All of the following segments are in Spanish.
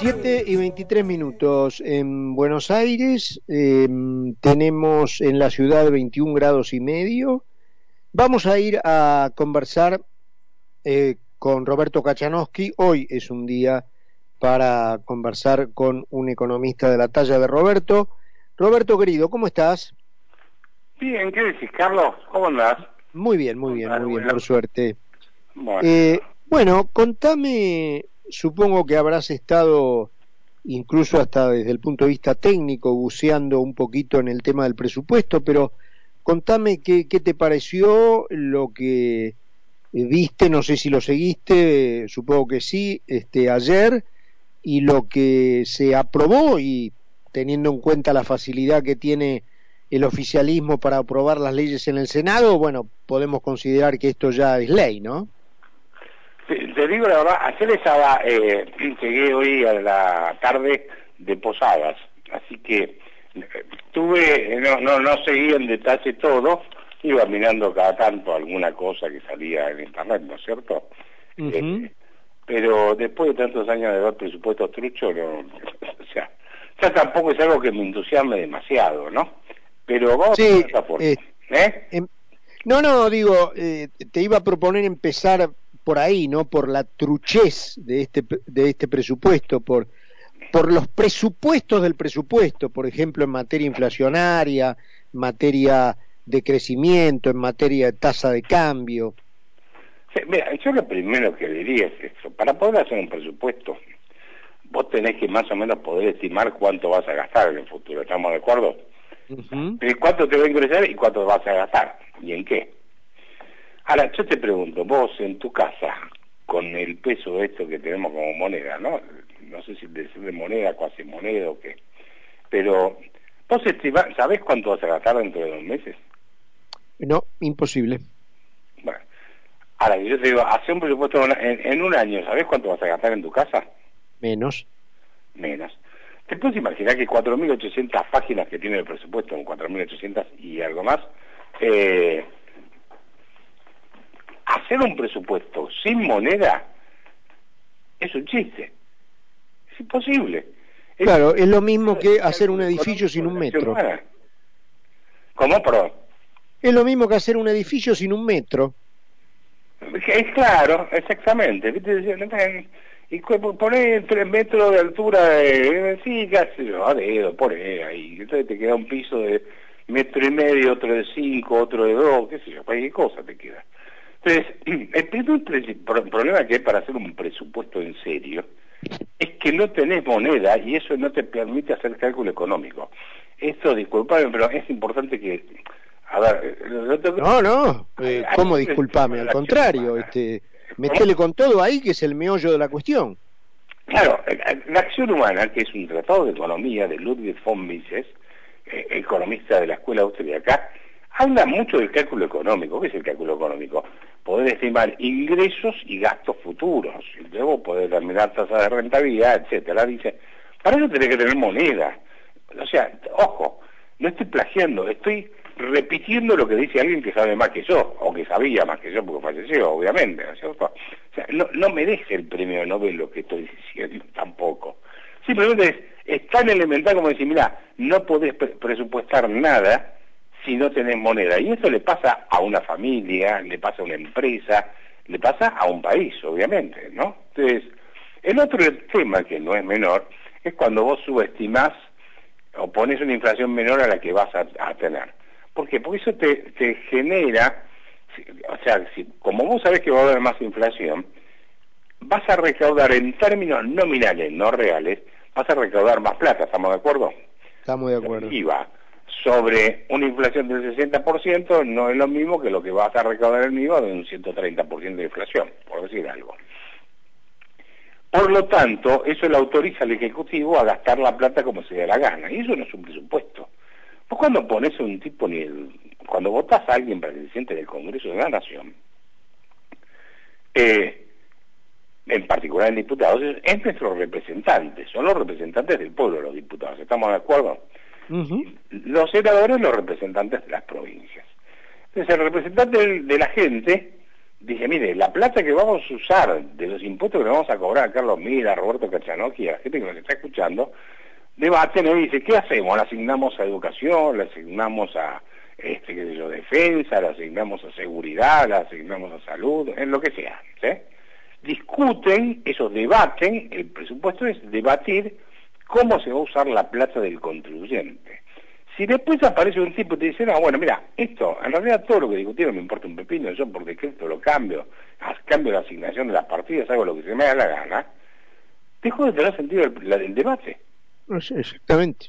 7 y 23 minutos en Buenos Aires, em, tenemos en la ciudad 21 grados y medio. Vamos a ir a conversar eh, con Roberto Kachanowski. Hoy es un día para conversar con un economista de la talla de Roberto. Roberto querido, ¿cómo estás? Bien, ¿qué decís, Carlos? ¿Cómo andás? Muy bien, muy bien, muy bien, por suerte. Bueno. Eh, bueno, contame supongo que habrás estado incluso hasta desde el punto de vista técnico buceando un poquito en el tema del presupuesto, pero contame qué, qué te pareció lo que eh, viste, no sé si lo seguiste, supongo que sí, este ayer y lo que se aprobó y teniendo en cuenta la facilidad que tiene el oficialismo para aprobar las leyes en el Senado, bueno, podemos considerar que esto ya es ley, ¿no? te, digo la verdad, ayer estaba, eh, llegué hoy a la tarde de Posadas, así que eh, tuve, no, no, no seguí en detalle todo, iba mirando cada tanto alguna cosa que salía en internet, ¿no es cierto? Eh, pero después de tantos años de ver presupuestos truchos, no, o sea, ya tampoco es algo que me entusiasme demasiado, ¿no? Pero vamos sí, a por, ¿eh? Em, no, no, digo, te iba a proponer empezar por ahí, ¿no? Por la truchez de este, de este presupuesto, por, por los presupuestos del presupuesto, por ejemplo, en materia inflacionaria, en materia de crecimiento, en materia de tasa de cambio. mira, yo lo primero que diría es eso, para poder hacer un presupuesto, vos tenés que más o menos poder estimar cuánto vas a gastar en el futuro, ¿estamos de acuerdo? ¿Cuánto te va a ingresar y cuánto vas a gastar? ¿Y en qué? Ahora, yo te pregunto, vos en tu casa, con el peso de esto que tenemos como moneda, ¿no? No sé si decir de moneda, cuasi moneda o qué, pero vos ¿sabés cuánto vas a gastar dentro de dos meses? No, imposible. Bueno, ahora yo te digo, hace un presupuesto en, un año, ¿sabés cuánto vas a gastar en tu casa? Menos. Menos. ¿Te puedes imaginar que 4.800 páginas que tiene el presupuesto, 4.800 y algo más, eh, hacer un presupuesto sin moneda es un chiste. Es imposible. Claro, es lo mismo que hacer un edificio sin un metro. ¿Cómo, perdón? Es lo mismo que hacer un edificio sin un metro. Es claro, exactamente. Y poner tres metros de altura, eh, sí, casi, a dedo, poné ahí. Entonces te queda un piso de metro y medio, otro de cinco, otro de dos, qué sé yo, cualquier cosa te queda. Entonces, el primer problema que hay para hacer un presupuesto en serio es que no tenés moneda y eso no te permite hacer cálculo económico. Esto, disculpame, pero es importante que... A ver, no, no, eh, ¿cómo disculpame? Al contrario, este, metele con todo ahí que es el meollo de la cuestión. Claro, la acción humana, que es un tratado de economía de Ludwig von Mises, eh, economista de la escuela austríaca, habla mucho del cálculo económico. ¿Qué es el cálculo económico? Poder estimar ingresos y gastos futuros, y luego poder determinar tasas de rentabilidad, etcétera. Dice, para eso tenés que tener moneda. O sea, ojo, no estoy plagiando, estoy repitiendo lo que dice alguien que sabe más que yo, o que sabía más que yo porque falleció, obviamente, ¿no es cierto? No, no merece el premio Nobel lo que estoy diciendo tampoco. Simplemente es, es tan elemental como decir, mira, no podés presupuestar nada si no tenés moneda. Y eso le pasa a una familia, le pasa a una empresa, le pasa a un país, obviamente, ¿no? Entonces, el otro tema que no es menor es cuando vos subestimás o pones una inflación menor a la que vas a, tener. ¿Por qué? Porque eso te, te genera, o sea, si, como vos sabés que va a haber más inflación, vas a recaudar en términos nominales, no reales, vas a recaudar más plata, ¿estamos de acuerdo? Estamos de acuerdo sobre una inflación del 60% no es lo mismo que lo que vas a recaudar el IVA de un 130% de inflación, por decir algo. Por lo tanto, eso le autoriza al Ejecutivo a gastar la plata como se dé la gana, y eso no es un presupuesto. Pues cuando pones un tipo, ni el, cuando votas a alguien para que se siente en el Congreso de la Nación, eh, en particular en diputados, es nuestro representante, son los representantes del pueblo los diputados, ¿estamos de acuerdo? los senadores los representantes de las provincias. Entonces el representante de la gente dije, mire, la plata que vamos a usar de los impuestos que le vamos a cobrar a Carlos Mira, a Roberto Cachanocchi, a la gente que nos está escuchando, debate, y dice, ¿qué hacemos? ¿La asignamos a educación? ¿La asignamos a este, qué sé yo, defensa? ¿La asignamos a seguridad? ¿La asignamos a salud? En lo que sea. Discuten, ellos debaten, el presupuesto es debatir cómo se va a usar la plata del contribuyente. Si después aparece un tipo y te dice, no, bueno, mira, esto, en realidad todo lo que discutieron me importa un pepino, yo por decreto lo cambio, cambio la asignación de las partidas, hago lo que se me da la gana, dejo de tener sentido el, debate. Exactamente.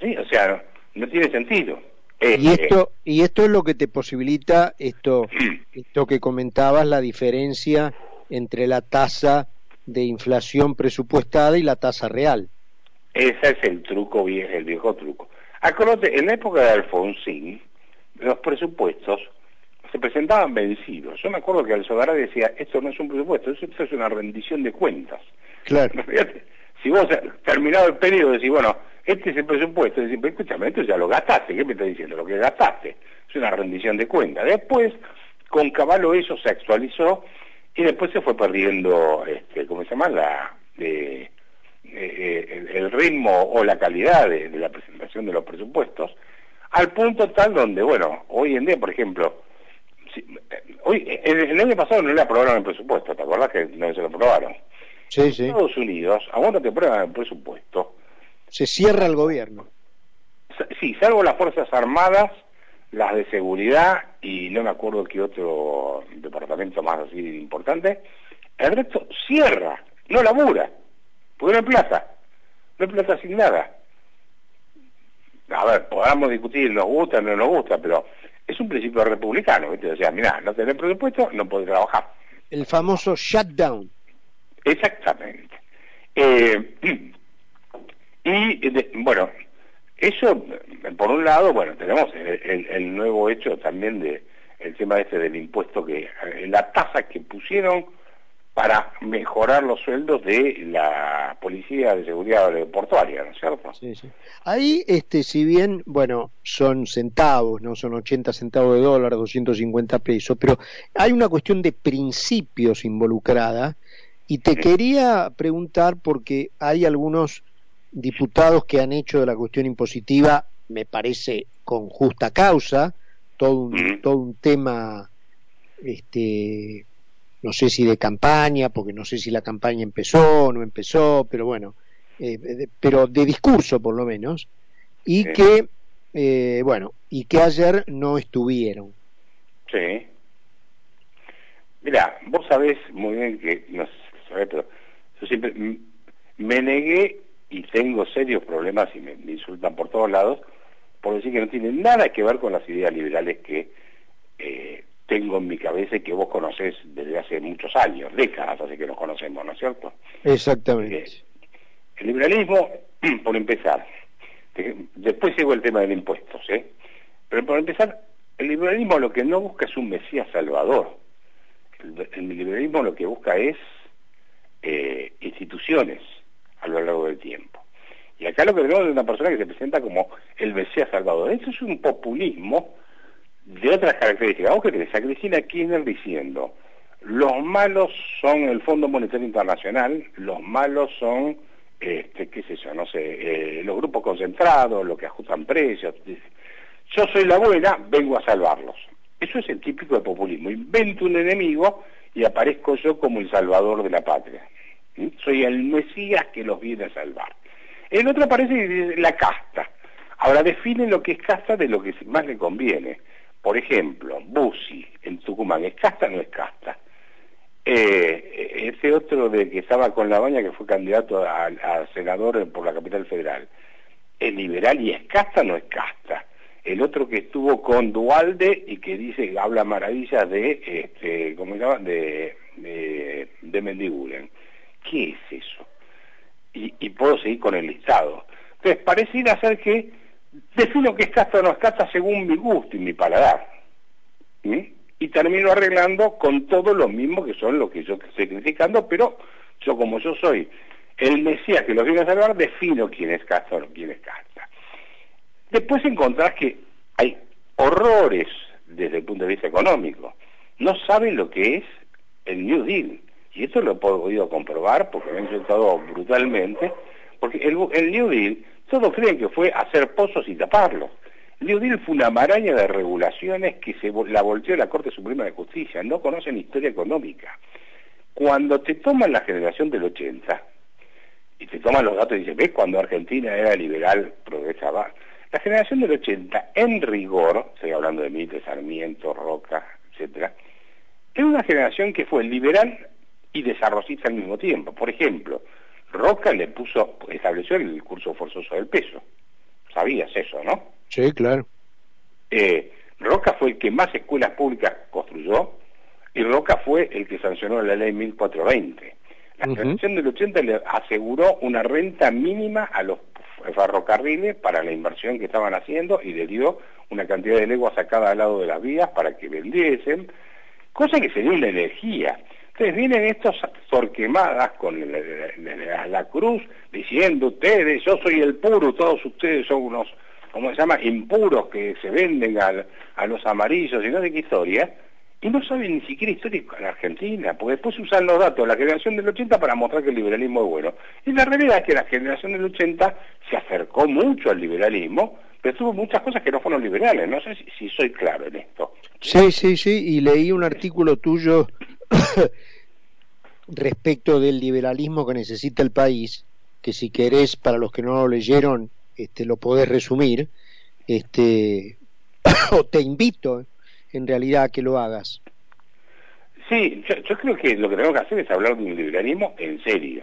Sí, o sea, no, tiene sentido. y eh, esto y esto es lo que te posibilita esto esto que comentabas la diferencia entre la tasa de inflación presupuestada y la tasa real. Ese es el truco, el viejo truco. Acordate, en la época de Alfonsín, los presupuestos se presentaban vencidos. Yo me acuerdo que Alzogará decía, esto no es un presupuesto, esto es una rendición de cuentas. Claro. Si vos terminado el periodo decís, bueno, este es el presupuesto, decís, escúchame, esto ya lo gastaste, ¿qué me estás diciendo? Lo que gastaste es una rendición de cuentas. Después, con caballo eso se actualizó y después se fue perdiendo, este, ¿cómo se llama? La, de, eh, el, ritmo o la calidad de, la presentación de los presupuestos, al punto tal donde, bueno, hoy en día, por ejemplo, eh, hoy el, año pasado no le aprobaron el presupuesto, ¿te acordás que no se lo aprobaron? Sí, Estados Unidos, a vos no te aprueban el presupuesto. Se cierra el gobierno. Sí, salvo las Fuerzas Armadas, las de seguridad y no me acuerdo qué otro departamento más así importante, el resto cierra, no labura. Porque no hay plata, no hay plata asignada. A ver, podamos discutir, nos gusta, o no nos gusta, pero es un principio republicano, ¿viste? O sea, mirá, no tenés presupuesto, no podés trabajar. El famoso shutdown. Exactamente. Eh, y, bueno, eso, por un lado, bueno, tenemos el, el, nuevo hecho también de el tema este del impuesto que, la tasa que pusieron para mejorar los sueldos de la policía de seguridad portuaria, ¿no es cierto? Sí, sí. Ahí, este, si bien, bueno, son centavos, no son 80 centavos de dólar, 250 pesos, pero hay una cuestión de principios involucrada y te quería preguntar porque hay algunos diputados que han hecho de la cuestión impositiva, me parece con justa causa, todo un, todo un tema este no sé si de campaña, porque no sé si la campaña empezó o no empezó, pero bueno, eh, pero de discurso por lo menos, y que, eh, bueno, y que ayer no estuvieron. Sí. Mira, vos sabés muy bien que, no pero yo siempre me negué y tengo serios problemas y me insultan por todos lados por decir que no tiene nada que ver con las ideas liberales que eh, tengo en mi cabeza y que vos conocés desde hace muchos años, décadas, así que nos conocemos, ¿no es cierto? Exactamente. Eh, el liberalismo, por empezar, después llegó el tema del impuestos, ¿eh? Pero por empezar, el liberalismo lo que no busca es un Mesías salvador. El, liberalismo lo que busca es eh, instituciones a lo largo del tiempo. Y acá lo que tenemos es una persona que se presenta como el Mesías salvador. Eso es un populismo de otras características. Vamos que tenés a Cristina Kirchner diciendo, los malos son el Fondo Monetario Internacional, los malos son, este, qué sé yo, no sé, eh, los grupos concentrados, los que ajustan precios. Yo soy la buena, vengo a salvarlos. Eso es el típico de populismo. Invento un enemigo y aparezco yo como el salvador de la patria. Soy el Mesías que los viene a salvar. El otro aparece la casta. Ahora define lo que es casta de lo que más le conviene. Por ejemplo, Bussi en Tucumán, ¿es casta o no es casta? Eh, ese otro de que estaba con la baña que fue candidato a, senador por la capital federal, ¿es liberal y es casta o no es casta? El otro que estuvo con Dualde y que dice, habla maravillas de, este, ¿cómo se? De, de, Mendiguren. ¿Qué es eso? Y, puedo seguir con el listado. Entonces, pareciera ser que defino que es casta o no es casta según mi gusto y mi paladar. Y termino arreglando con todo lo mismo que son lo que yo estoy criticando, pero yo como yo soy el Mesías que los viene a salvar, defino quién es casta o quién es casta. Después encontrás que hay horrores desde el punto de vista económico. no saben lo que es el New Deal. Y esto lo he podido comprobar porque me han insultado brutalmente, porque el, New Deal, todos creen que fue hacer pozos y taparlos. El New Deal fue una maraña de regulaciones que la volteó la Corte Suprema de Justicia, no conocen historia económica. Cuando te toman la generación del 80, y te toman los datos y dicen, ¿ves cuando Argentina era liberal, progresaba? La generación del 80, en rigor, estoy hablando de Mitre, Sarmiento, Roca, etcétera, era una generación que fue liberal y desarrollista al mismo tiempo. Por ejemplo, Roca le puso, estableció el curso forzoso del peso. Sabías eso, ¿no? Sí, claro. Eh, Roca fue el que más escuelas públicas construyó y Roca fue el que sancionó la ley 1420. La generación del 80 le aseguró una renta mínima a los ferrocarriles para la inversión que estaban haciendo y le dio una cantidad de leguas a cada lado de las vías para que vendiesen, cosa que sería una energía. Entonces vienen estos torquemadas con la, cruz diciendo ustedes, yo soy el puro, todos ustedes son unos, ¿cómo se llama?, impuros que se venden a, a los amarillos y no sé qué historia y no saben ni siquiera historia en Argentina, porque después usan los datos de la generación del 80 para mostrar que el liberalismo es bueno. Y la realidad es que la generación del 80 se acercó mucho al liberalismo, pero tuvo muchas cosas que no fueron liberales. No sé si, soy claro en esto. Sí, sí, sí, y leí un artículo tuyo respecto del liberalismo que necesita el país, que si querés, para los que no lo leyeron, este, lo podés resumir, este, o te invito en realidad que lo hagas. Sí, yo, creo que lo que tenemos que hacer es hablar de un liberalismo en serio.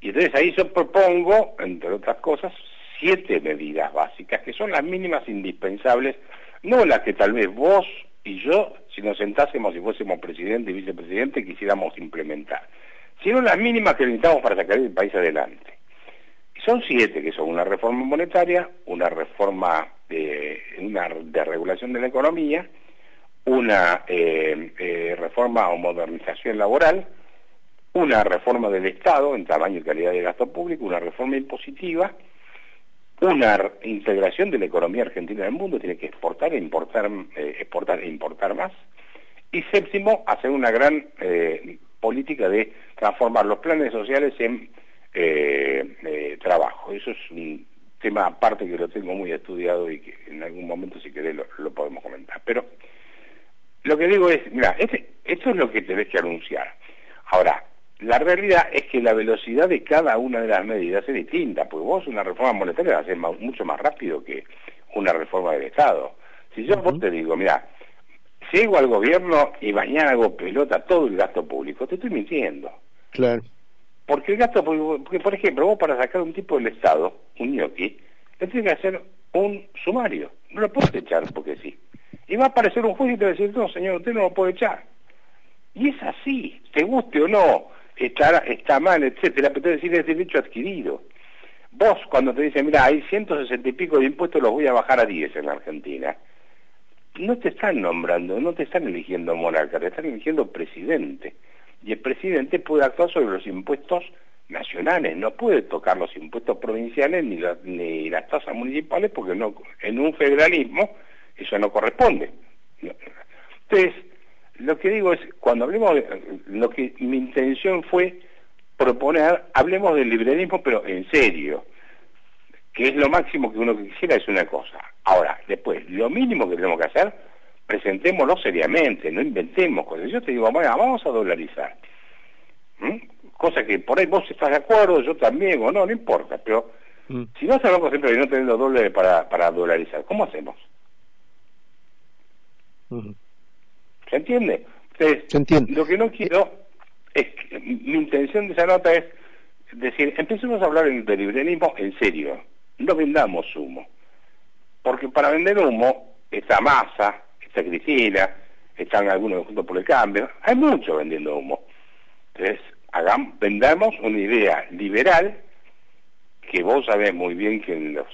Y entonces ahí yo propongo, entre otras cosas, siete medidas básicas, que son las mínimas indispensables, no las que tal vez vos y yo, si nos sentásemos y fuésemos presidente y vicepresidente, quisiéramos implementar, sino las mínimas que necesitamos para sacar el país adelante. Son siete, que son una reforma monetaria, una reforma de, una de regulación de la economía, una eh, eh, reforma o modernización laboral, una reforma del Estado en tamaño y calidad de gasto público, una reforma impositiva, una integración de la economía argentina en el mundo, tiene que exportar e importar, eh, exportar e importar más, y séptimo, hacer una gran política de transformar los planes sociales en trabajo. Eso es un tema aparte que lo tengo muy estudiado y que en algún momento si querés lo, lo podemos comentar. Pero lo que digo es, mira, este, esto es lo que tenés que anunciar. Ahora, la realidad es que la velocidad de cada una de las medidas es distinta, porque vos una reforma monetaria va a ser mucho más rápido que una reforma del Estado. Si yo vos te digo, mira, llego al gobierno y mañana hago pelota todo el gasto público, te estoy mintiendo. Claro. Porque el gasto público, porque por ejemplo, vos para sacar un tipo del Estado, un ñoqui, le tienes que hacer un sumario. No lo puedes echar porque sí. Va a aparecer un juez y te va a decir, no, señor, usted no lo puede echar. Y es así, te guste o no, está, está mal, etcétera, pero te decir es derecho adquirido. Vos cuando te dicen, mira, hay 160 y pico de impuestos, los voy a bajar a 10 en la Argentina, no te están nombrando, no te están eligiendo monarca, te están eligiendo presidente. Y el presidente puede actuar sobre los impuestos nacionales, no puede tocar los impuestos provinciales ni, ni las tasas municipales porque no en un federalismo eso no corresponde. Entonces, lo que digo es, cuando hablemos, de, lo que mi intención fue proponer, hablemos del liberalismo, pero en serio, que es lo máximo que uno quisiera, es una cosa. Ahora, después, lo mínimo que tenemos que hacer, presentémoslo seriamente, no inventemos cosas. Yo te digo, bueno, vamos a dolarizar. ¿Mm? Cosa que por ahí vos estás de acuerdo, yo también, o no, no importa, pero mm. si no sabemos siempre de no tener los dólares para, para dolarizar, ¿cómo hacemos? ¿Se entiende? Entonces, lo que no quiero es que mi intención de esa nota es decir, empecemos a hablar de liberalismo en serio, no vendamos humo, porque para vender humo está Massa, está Cristina, están algunos juntos por el cambio, hay mucho vendiendo humo. Entonces, hagamos, vendamos una idea liberal, que vos sabés muy bien que en, los,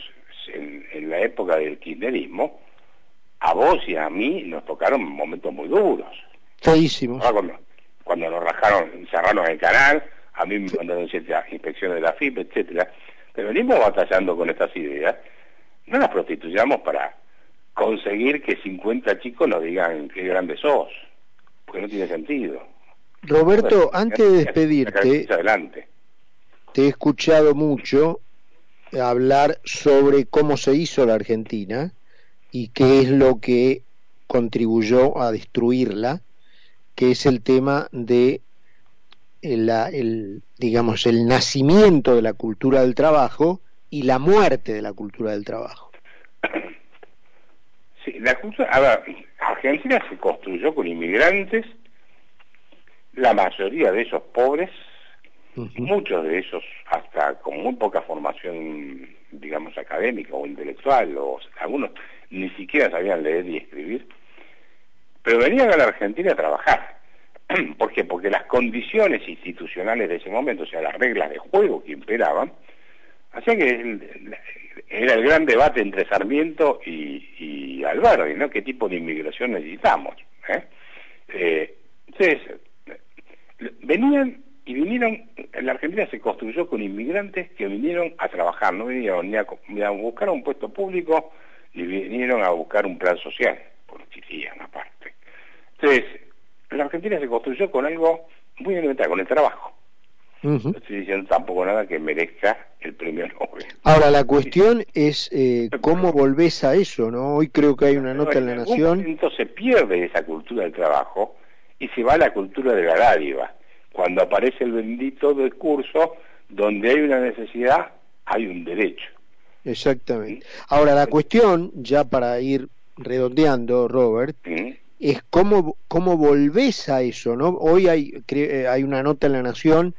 en la época del kirchnerismo, a vos y a mí nos tocaron momentos muy duros. Feísimos. Cuando, nos rajaron, cerraron el canal, a mí me mandaron ciertas inspecciones de la FIP, etcétera. Pero venimos batallando con estas ideas. No las prostituyamos para conseguir que 50 chicos nos digan qué grande sos. porque no tiene sentido. Roberto, antes de despedirte, adelante. te he escuchado mucho hablar sobre cómo se hizo la Argentina y qué es lo que contribuyó a destruirla, que es el tema de el, digamos el nacimiento de la cultura del trabajo y la muerte de la cultura del trabajo. Sí, la cultura, a ver, Argentina se construyó con inmigrantes, la mayoría de esos pobres, muchos de esos hasta con muy poca formación, digamos, académica o intelectual, o algunos ni siquiera sabían leer y escribir, pero venían a la Argentina a trabajar. ¿Por qué? Porque las condiciones institucionales de ese momento, o sea, las reglas de juego que imperaban, hacían que era el gran debate entre Sarmiento y, y Alberti, ¿no? ¿Qué tipo de inmigración necesitamos? ¿eh? Eh, entonces, venían y vinieron, la Argentina se construyó con inmigrantes que vinieron a trabajar, no vinieron ni a, buscar un puesto público, ni vinieron a buscar un plan social, porque existían aparte. Entonces, la Argentina se construyó con algo muy elemental, con el trabajo. No estoy diciendo tampoco nada que merezca el premio Nobel. Ahora, la cuestión es eh, cómo volvés a eso, ¿no? Hoy creo que hay una nota en La Nación. Entonces se pierde esa cultura del trabajo y se va a la cultura de la dádiva. Cuando aparece el bendito discurso, donde hay una necesidad, hay un derecho. Exactamente. Ahora, la cuestión, ya para ir redondeando, Robert, es cómo, cómo volvés a eso, ¿no? Hoy hay, eh, hay una nota en La Nación,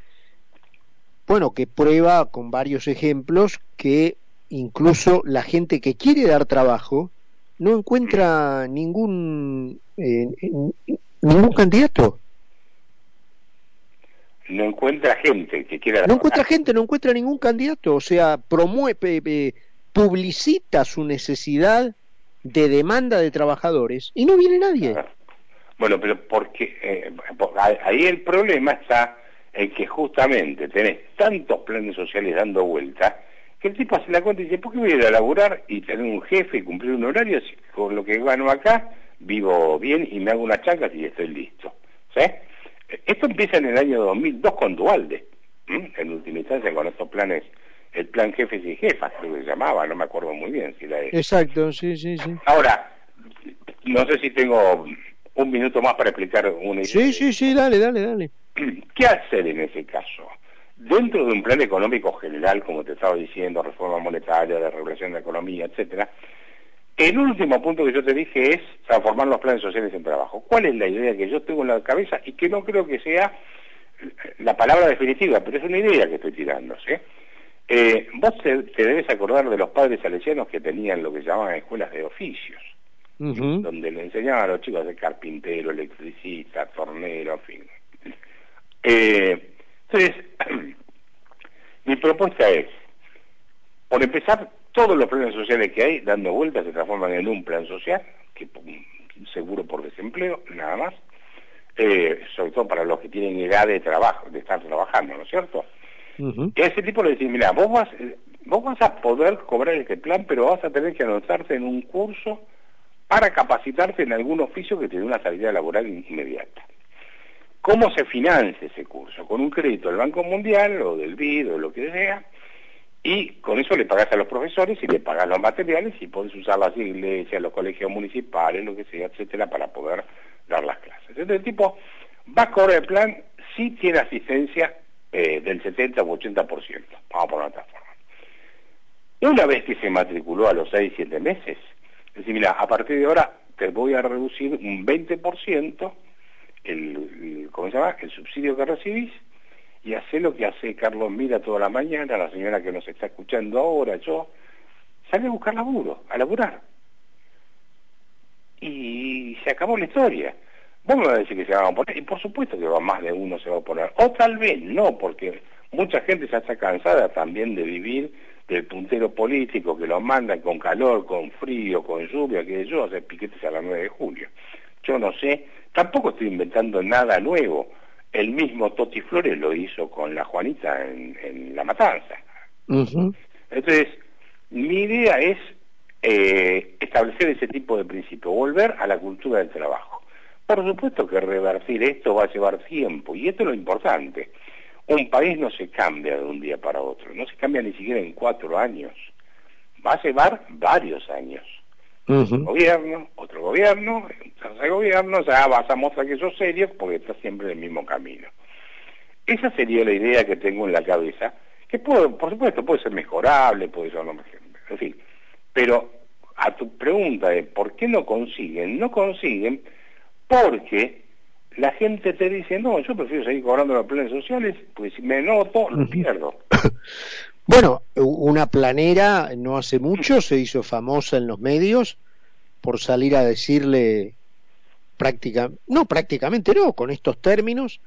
bueno, que prueba con varios ejemplos que incluso la gente que quiere dar trabajo no encuentra ningún eh, ningún candidato no encuentra gente que quiera no encuentra gente no encuentra ningún candidato o sea promueve publicita su necesidad de demanda de trabajadores y no viene nadie. Bueno, pero porque eh, ahí el problema está en que justamente tenés tantos planes sociales dando vueltas que el tipo hace la cuenta y dice, ¿por qué voy a ir a laburar y tener un jefe y cumplir un horario si con lo que gano acá vivo bien y me hago unas chancas y estoy listo? ¿Sí? Esto empieza en el año 2002 con Dualde, en última instancia con estos planes el plan jefes y jefas, creo que se llamaba, no me acuerdo muy bien si la Exacto, sí, sí, sí. Ahora, no sé si tengo un minuto más para explicar una idea. Sí, sí, sí, dale, dale, dale. ¿Qué hacer en ese caso? Dentro de un plan económico general, como te estaba diciendo, reforma monetaria, de regulación de la economía, etcétera, el último punto que yo te dije es transformar los planes sociales en trabajo. ¿Cuál es la idea que yo tengo en la cabeza y que no creo que sea la palabra definitiva, pero es una idea que estoy tirando, ¿sí? Eh, vos te, debes acordar de los padres salesianos que tenían lo que llamaban escuelas de oficios, donde le enseñaban a los chicos de carpintero, electricista, tornero, en fin. Eh, entonces, mi propuesta es, por empezar, todos los planes sociales que hay, dando vueltas, se transforman en un plan social, que seguro por desempleo, nada más, eh, sobre todo para los que tienen edad de trabajo, de estar trabajando, ¿no es cierto? Y a ese tipo le decís, mira, vos vas, vos vas a poder cobrar este plan, pero vas a tener que anotarte en un curso para capacitarte en algún oficio que te dé una salida laboral inmediata. ¿Cómo se financia ese curso? Con un crédito del Banco Mundial o del BID o lo que sea, y con eso le pagas a los profesores y le pagas los materiales y podés usar las iglesias, los colegios municipales, lo que sea, etcétera, para poder dar las clases. Entonces el tipo va a cobrar el plan si tiene asistencia eh, del 70 u 80%, vamos a poner otra forma. Una vez que se matriculó a los 6, 7 meses, es mira, a partir de ahora te voy a reducir un 20% el, ¿cómo se llama? el subsidio que recibís y hace lo que hace Carlos Mira toda la mañana, la señora que nos está escuchando ahora, yo, sale a buscar laburo, a laburar. Y se acabó la historia. Vos me vas a decir que se van a oponer, y por supuesto que va más de uno se va a oponer, o tal vez no, porque mucha gente ya está cansada también de vivir del puntero político que lo mandan con calor, con frío, con lluvia, que yo, hacer piquetes a las 9 de julio. Yo no sé, tampoco estoy inventando nada nuevo. El mismo Toti Flores lo hizo con la Juanita en, La Matanza. Entonces, mi idea es eh, establecer ese tipo de principio, volver a la cultura del trabajo Por supuesto que revertir esto va a llevar tiempo, y esto es lo importante. Un país no se cambia de un día para otro, no se cambia ni siquiera en cuatro años. Va a llevar varios años. Un gobierno, otro gobierno, un tercer gobierno, ya vas a que sos serio porque estás siempre en el mismo camino. Esa sería la idea que tengo en la cabeza, que puede, por supuesto puede ser mejorable, puede ser, en fin, pero a tu pregunta de por qué no consiguen, no consiguen porque la gente te dice, no, yo prefiero seguir cobrando los planes sociales, porque si me noto, lo pierdo. Bueno, una planera no hace mucho se hizo famosa en los medios por salir a decirle práctica, no prácticamente no, con estos términos,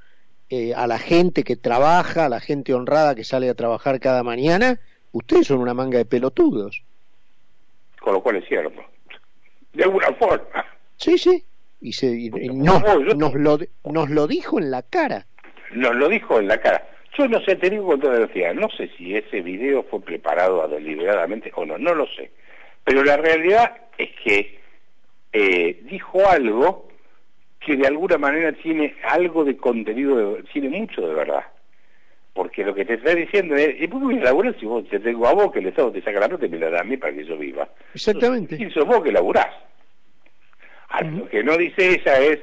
eh, a la gente que trabaja, a la gente honrada que sale a trabajar cada mañana, ustedes son una manga de pelotudos. Con lo cual es cierto. De alguna forma. Sí, sí. Y, se, nos, lo, nos lo dijo en la cara. Nos lo dijo en la cara. Yo no sé, te digo con toda decía, no sé si ese video fue preparado deliberadamente o no, no lo sé. Pero la realidad es que eh, dijo algo que de alguna manera tiene algo de contenido, tiene mucho de verdad. Porque lo que te está diciendo es, ¿y por qué laburar si vos te tengo a vos que el Estado te saca la nota y me la da a mí para que yo viva? Exactamente. Y sos vos que laburás. Lo que no dice ella es,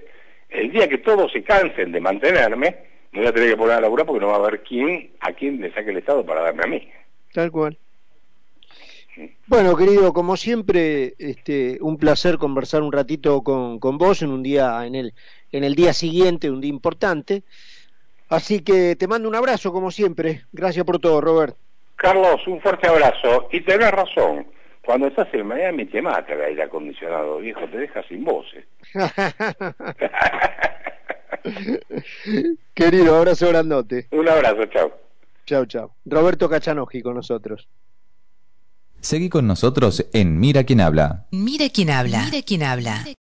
el día que todos se cansen de mantenerme, me voy a tener que poner a laburar porque no va a haber quién, a quién le saque el Estado para darme a mí. Tal cual. Bueno, querido, como siempre, este, un placer conversar un ratito con, con vos en un día, en el, en el día siguiente, un día importante. Así que te mando un abrazo, como siempre. Gracias por todo, Robert. Carlos, un fuerte abrazo. Y tenés razón, cuando estás en Miami te mata el aire acondicionado, viejo, te deja sin voces. Querido, abrazo grandote. Un abrazo, chao. Chao, chao. Roberto Cachanoji con nosotros. Seguí con nosotros en Mira quién habla. Mira quién habla. Mira quién habla.